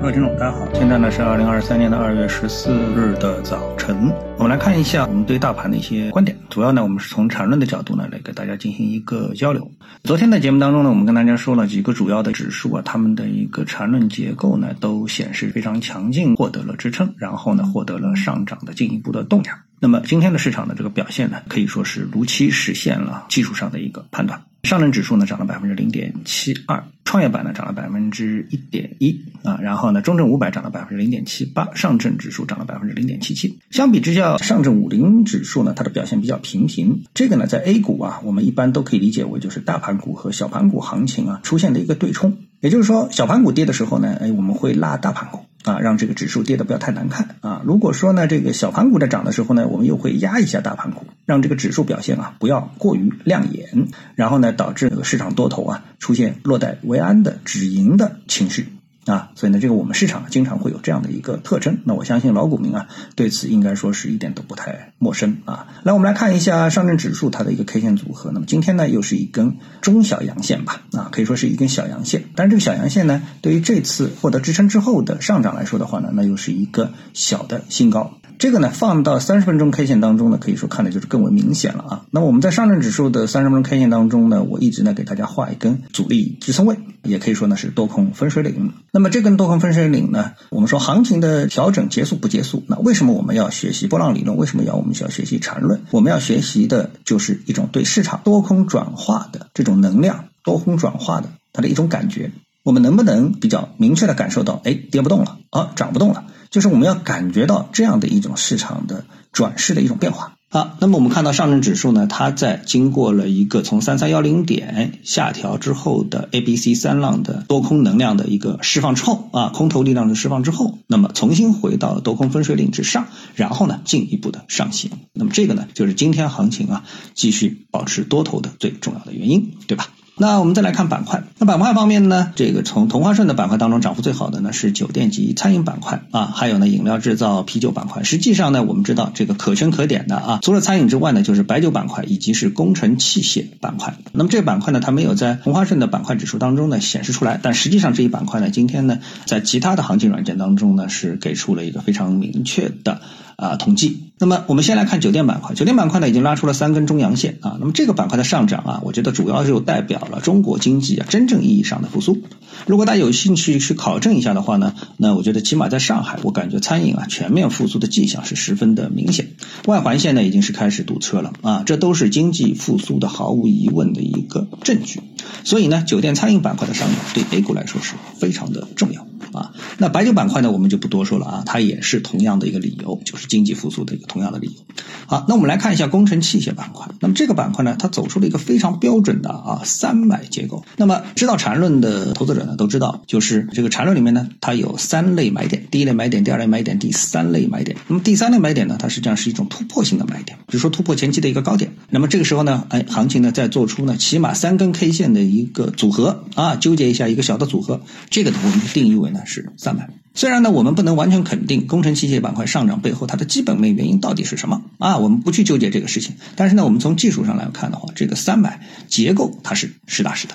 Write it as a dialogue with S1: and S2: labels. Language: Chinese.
S1: 各位听众，大家好，现在呢是二零二三年的二月十四日的早晨，我们来看一下我们对大盘的一些观点。主要呢，我们是从缠论的角度呢来给大家进行一个交流。昨天的节目当中呢，我们跟大家说了几个主要的指数啊，它们的一个缠论结构呢都显示非常强劲，获得了支撑，然后呢获得了上涨的进一步的动量。那么今天的市场的这个表现呢，可以说是如期实现了技术上的一个判断。上证指数呢涨了百分之零点七二，创业板呢涨了百分之一点一啊，然后呢中证五百涨了百分之零点七八，上证指数涨了百分之零点七七。相比之下，上证五零指数呢它的表现比较平平。这个呢在 A 股啊，我们一般都可以理解为就是大盘股和小盘股行情啊出现的一个对冲，也就是说小盘股跌的时候呢，哎我们会拉大盘股。啊，让这个指数跌得不要太难看啊！如果说呢，这个小盘股在涨的时候呢，我们又会压一下大盘股，让这个指数表现啊不要过于亮眼，然后呢，导致这个市场多头啊出现落袋为安的止盈的情绪。啊，所以呢，这个我们市场经常会有这样的一个特征。那我相信老股民啊，对此应该说是一点都不太陌生啊。来，我们来看一下上证指数它的一个 K 线组合。那么今天呢，又是一根中小阳线吧？啊，可以说是一根小阳线。但是这个小阳线呢，对于这次获得支撑之后的上涨来说的话呢，那又是一个小的新高。这个呢，放到三十分钟 K 线当中呢，可以说看的就是更为明显了啊。那么我们在上证指数的三十分钟 K 线当中呢，我一直呢给大家画一根阻力支撑位，也可以说呢是多空分水岭。那么这根多空分水岭呢，我们说行情的调整结束不结束？那为什么我们要学习波浪理论？为什么要我们需要学习缠论？我们要学习的就是一种对市场多空转化的这种能量，多空转化的它的一种感觉。我们能不能比较明确的感受到，哎，跌不动了啊，涨不动了？就是我们要感觉到这样的一种市场的转势的一种变化。好，那么我们看到上证指数呢，它在经过了一个从三三幺零点下调之后的 A、B、C 三浪的多空能量的一个释放之后啊，空头力量的释放之后，那么重新回到了多空分水岭之上，然后呢进一步的上行。那么这个呢，就是今天行情啊继续保持多头的最重要的原因，对吧？那我们再来看板块。那板块方面呢，这个从同花顺的板块当中涨幅最好的呢是酒店及餐饮板块啊，还有呢饮料制造、啤酒板块。实际上呢，我们知道这个可圈可点的啊，除了餐饮之外呢，就是白酒板块以及是工程器械板块。那么这个板块呢，它没有在同花顺的板块指数当中呢显示出来，但实际上这一板块呢，今天呢在其他的行情软件当中呢是给出了一个非常明确的。啊，统计。那么我们先来看酒店板块，酒店板块呢已经拉出了三根中阳线啊。那么这个板块的上涨啊，我觉得主要就代表了中国经济啊真正意义上的复苏。如果大家有兴趣去考证一下的话呢，那我觉得起码在上海，我感觉餐饮啊全面复苏的迹象是十分的明显。外环线呢已经是开始堵车了啊，这都是经济复苏的毫无疑问的一个证据。所以呢，酒店餐饮板块的上涨对 A 股来说是非常的重要。啊，那白酒板块呢，我们就不多说了啊，它也是同样的一个理由，就是经济复苏的一个同样的理由。好，那我们来看一下工程器械板块。那么这个板块呢，它走出了一个非常标准的啊三买结构。那么知道缠论的投资者呢，都知道，就是这个缠论里面呢，它有三类买点：第一类买点，第二类买点，第三类买点。那么第三类买点呢，它实际上是一种突破性的买点，比如说突破前期的一个高点。那么这个时候呢，哎，行情呢再做出呢起码三根 K 线的一个组合啊，纠结一下一个小的组合，这个呢我们定义为呢是三百。虽然呢，我们不能完全肯定工程器械板块上涨背后它的基本面原因到底是什么啊，我们不去纠结这个事情。但是呢，我们从技术上来看的话，这个三百结构它是实打实的。